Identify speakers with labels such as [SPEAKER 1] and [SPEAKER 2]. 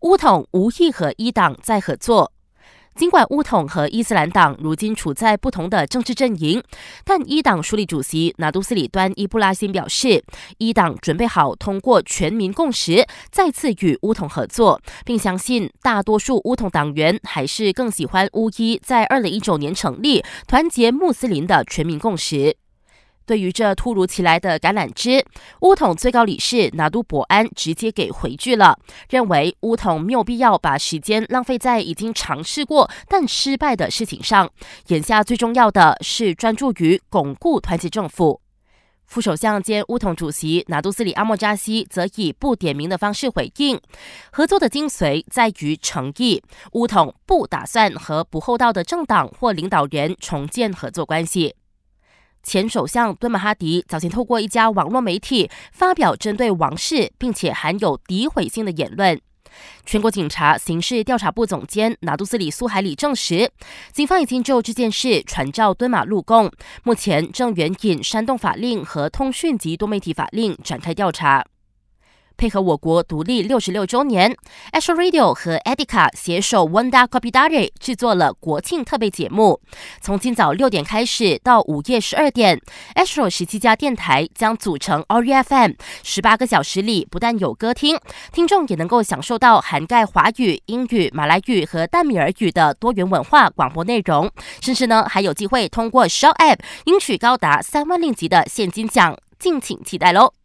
[SPEAKER 1] 乌统无意和伊党再合作。尽管乌统和伊斯兰党如今处在不同的政治阵营，但伊党署理主席拿督斯里端伊布拉辛表示，伊党准备好通过全民共识再次与乌统合作，并相信大多数乌统党员还是更喜欢巫伊在二零一九年成立团结穆斯林的全民共识。对于这突如其来的橄榄枝，乌统最高理事拿督伯安直接给回拒了，认为乌统没有必要把时间浪费在已经尝试过但失败的事情上，眼下最重要的是专注于巩固团结政府。副首相兼乌统主席拿督斯里阿莫扎西则以不点名的方式回应：合作的精髓在于诚意，乌统不打算和不厚道的政党或领导人重建合作关系。前首相敦马哈迪早前透过一家网络媒体发表针对王室并且含有诋毁性的言论。全国警察刑事调查部总监拿督斯里苏海里证实，警方已经就这件事传召敦马入供，目前正援引煽动法令和通讯及多媒体法令展开调查。配合我国独立六十六周年，Astro Radio 和 Edica 携手 Wanda Copidare 制作了国庆特备节目。从今早六点开始到午夜十二点，Astro 十七家电台将组成 ORFM，十八个小时里不但有歌听，听众也能够享受到涵盖华语、英语、马来语和淡米尔语的多元文化广播内容，甚至呢还有机会通过 Show App 赢取高达三万令吉的现金奖，敬请期待喽！